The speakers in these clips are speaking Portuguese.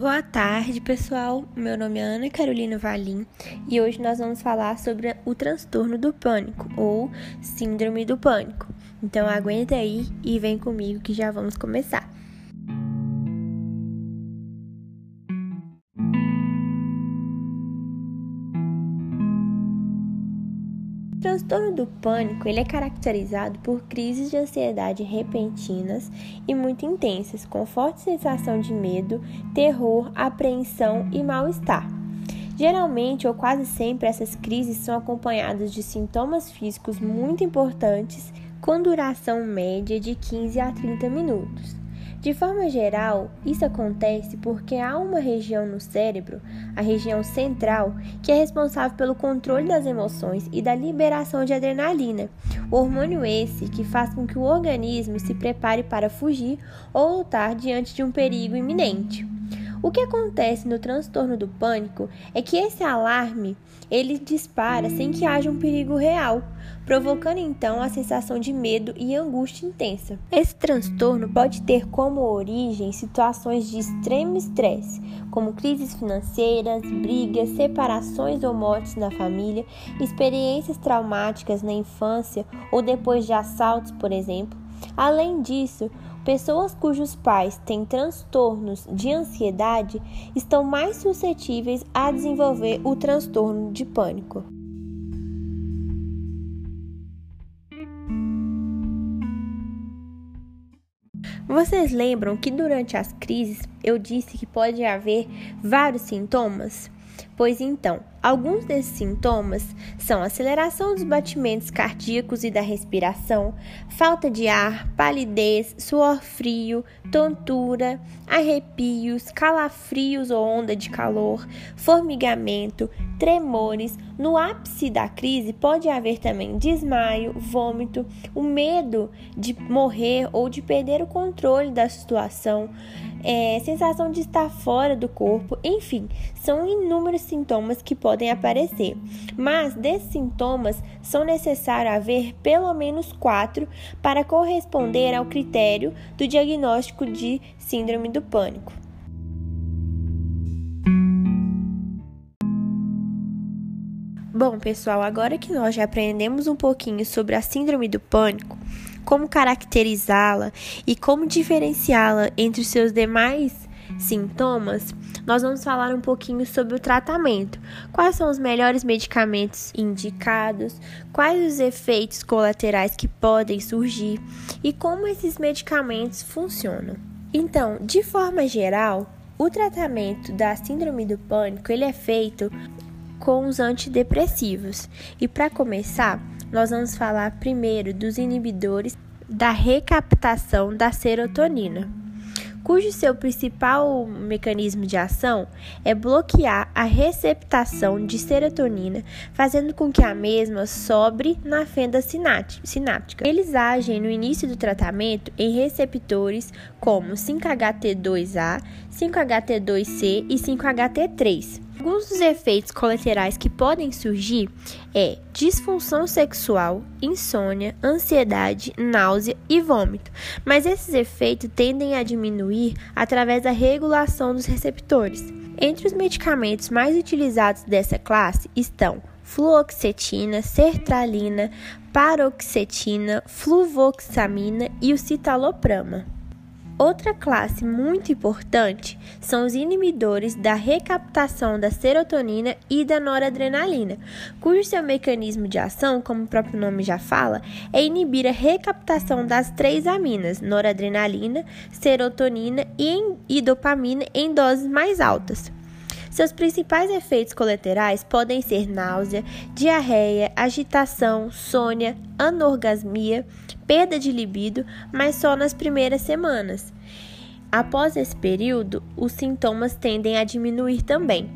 Boa tarde, pessoal. Meu nome é Ana Carolina Valim e hoje nós vamos falar sobre o transtorno do pânico ou síndrome do pânico. Então aguenta aí e vem comigo que já vamos começar. Transtorno do pânico ele é caracterizado por crises de ansiedade repentinas e muito intensas, com forte sensação de medo, terror, apreensão e mal-estar. Geralmente ou quase sempre essas crises são acompanhadas de sintomas físicos muito importantes, com duração média de 15 a 30 minutos. De forma geral, isso acontece porque há uma região no cérebro, a região central, que é responsável pelo controle das emoções e da liberação de adrenalina, o hormônio esse que faz com que o organismo se prepare para fugir ou lutar diante de um perigo iminente. O que acontece no transtorno do pânico é que esse alarme ele dispara sem que haja um perigo real, provocando então a sensação de medo e angústia intensa. Esse transtorno pode ter como origem situações de extremo estresse, como crises financeiras, brigas, separações ou mortes na família, experiências traumáticas na infância ou depois de assaltos, por exemplo. Além disso, Pessoas cujos pais têm transtornos de ansiedade estão mais suscetíveis a desenvolver o transtorno de pânico. Vocês lembram que durante as crises eu disse que pode haver vários sintomas? Pois então, alguns desses sintomas são aceleração dos batimentos cardíacos e da respiração, falta de ar, palidez, suor frio, tontura, arrepios, calafrios ou onda de calor, formigamento, tremores. No ápice da crise pode haver também desmaio, vômito, o medo de morrer ou de perder o controle da situação, é, sensação de estar fora do corpo, enfim, são inúmeros sintomas que podem aparecer. Mas desses sintomas são necessários haver pelo menos quatro para corresponder ao critério do diagnóstico de síndrome do pânico. Bom, pessoal, agora que nós já aprendemos um pouquinho sobre a síndrome do pânico, como caracterizá-la e como diferenciá-la entre os seus demais sintomas, nós vamos falar um pouquinho sobre o tratamento. Quais são os melhores medicamentos indicados, quais os efeitos colaterais que podem surgir e como esses medicamentos funcionam. Então, de forma geral, o tratamento da síndrome do pânico ele é feito com os antidepressivos. E para começar, nós vamos falar primeiro dos inibidores da recaptação da serotonina, cujo seu principal mecanismo de ação é bloquear a receptação de serotonina, fazendo com que a mesma sobre na fenda sináptica. Eles agem no início do tratamento em receptores como 5-HT2A, 5-HT2C e 5-HT3 Alguns dos efeitos colaterais que podem surgir é disfunção sexual, insônia, ansiedade, náusea e vômito, mas esses efeitos tendem a diminuir através da regulação dos receptores. Entre os medicamentos mais utilizados dessa classe estão fluoxetina, sertralina, paroxetina, fluvoxamina e o citalopram. Outra classe muito importante são os inibidores da recaptação da serotonina e da noradrenalina, cujo seu mecanismo de ação, como o próprio nome já fala, é inibir a recaptação das três aminas, noradrenalina, serotonina e dopamina em doses mais altas. Seus principais efeitos colaterais podem ser náusea, diarreia, agitação, sônia, anorgasmia, perda de libido, mas só nas primeiras semanas. Após esse período, os sintomas tendem a diminuir também.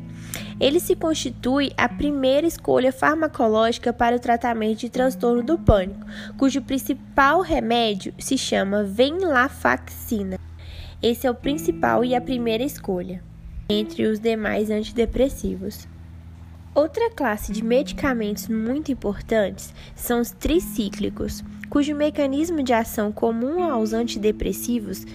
Ele se constitui a primeira escolha farmacológica para o tratamento de transtorno do pânico, cujo principal remédio se chama venlafaxina. Esse é o principal e a primeira escolha entre os demais antidepressivos. Outra classe de medicamentos muito importantes são os tricíclicos, cujo mecanismo de ação comum aos antidepressivos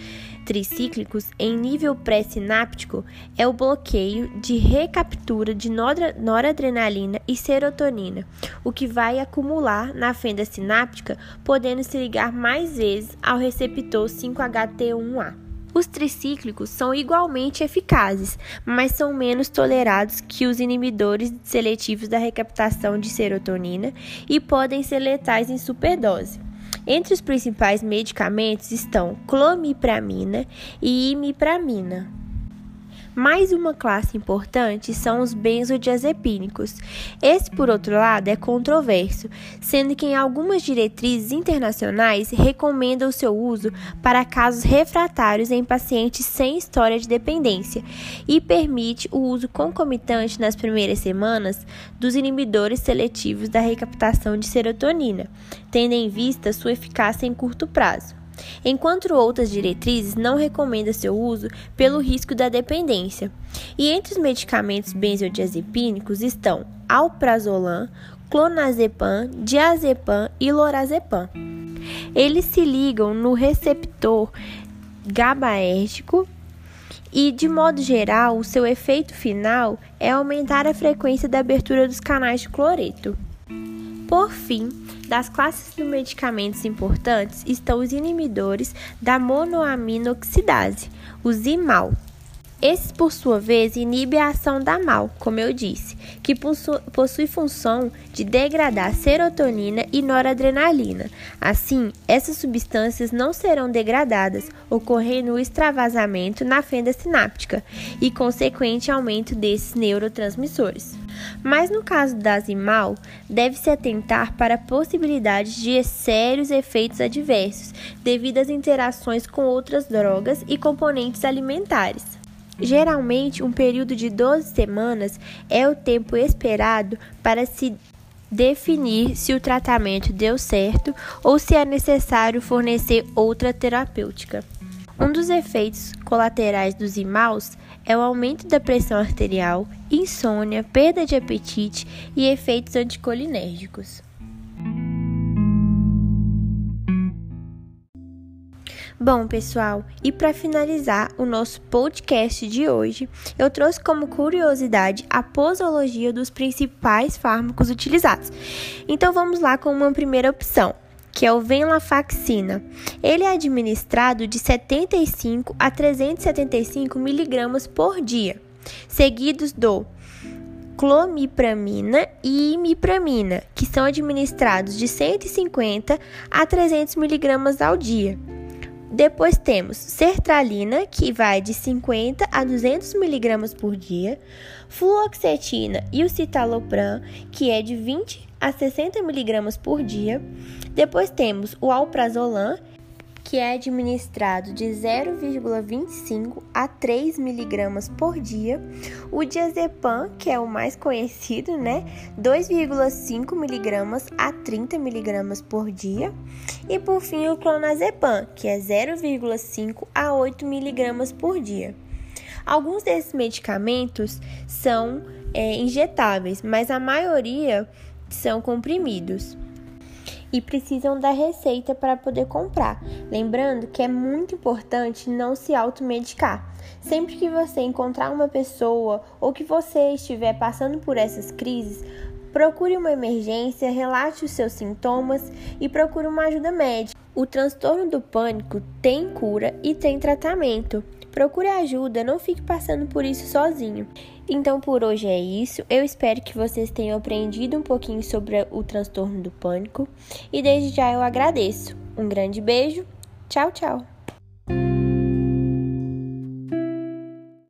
tricíclicos em nível pré-sináptico é o bloqueio de recaptura de noradrenalina e serotonina, o que vai acumular na fenda sináptica, podendo se ligar mais vezes ao receptor 5HT1A. Os tricíclicos são igualmente eficazes, mas são menos tolerados que os inibidores seletivos da recaptação de serotonina e podem ser letais em superdose. Entre os principais medicamentos estão clomipramina e imipramina. Mais uma classe importante são os benzodiazepínicos. Esse, por outro lado, é controverso, sendo que em algumas diretrizes internacionais recomendam o seu uso para casos refratários em pacientes sem história de dependência e permite o uso concomitante nas primeiras semanas dos inibidores seletivos da recaptação de serotonina, tendo em vista sua eficácia em curto prazo enquanto outras diretrizes não recomendam seu uso pelo risco da dependência. E entre os medicamentos benzodiazepínicos estão alprazolam, clonazepam, diazepam e lorazepam. Eles se ligam no receptor GABAérgico e, de modo geral, o seu efeito final é aumentar a frequência da abertura dos canais de cloreto. Por fim, das classes de medicamentos importantes estão os inibidores da monoaminoxidase, o ZIMAL. Esses, por sua vez, inibem a ação da MAL, como eu disse, que possui função de degradar serotonina e noradrenalina. Assim, essas substâncias não serão degradadas, ocorrendo o extravasamento na fenda sináptica e consequente aumento desses neurotransmissores. Mas no caso da Zimal, deve-se atentar para possibilidades de sérios efeitos adversos devido às interações com outras drogas e componentes alimentares. Geralmente, um período de 12 semanas é o tempo esperado para se definir se o tratamento deu certo ou se é necessário fornecer outra terapêutica. Um dos efeitos colaterais dos imaus é o aumento da pressão arterial, insônia, perda de apetite e efeitos anticolinérgicos. Bom, pessoal, e para finalizar o nosso podcast de hoje, eu trouxe como curiosidade a posologia dos principais fármacos utilizados. Então vamos lá com uma primeira opção, que é o venlafaxina. Ele é administrado de 75 a 375 miligramas por dia, seguidos do clomipramina e imipramina, que são administrados de 150 a 300 miligramas ao dia. Depois temos sertralina, que vai de 50 a 200 miligramas por dia, fluoxetina e o citalopram, que é de 20 a 60 miligramas por dia. Depois temos o alprazolam, que é administrado de 0,25 a 3 miligramas por dia, o diazepam, que é o mais conhecido, né, 2,5 miligramas a 30 miligramas por dia, e por fim o clonazepam, que é 0,5 a 8 miligramas por dia. Alguns desses medicamentos são é, injetáveis, mas a maioria são comprimidos e precisam da receita para poder comprar. Lembrando que é muito importante não se automedicar. Sempre que você encontrar uma pessoa ou que você estiver passando por essas crises, procure uma emergência, relate os seus sintomas e procure uma ajuda médica. O transtorno do pânico tem cura e tem tratamento. Procure ajuda, não fique passando por isso sozinho. Então por hoje é isso. Eu espero que vocês tenham aprendido um pouquinho sobre o transtorno do pânico e desde já eu agradeço. Um grande beijo. Tchau, tchau.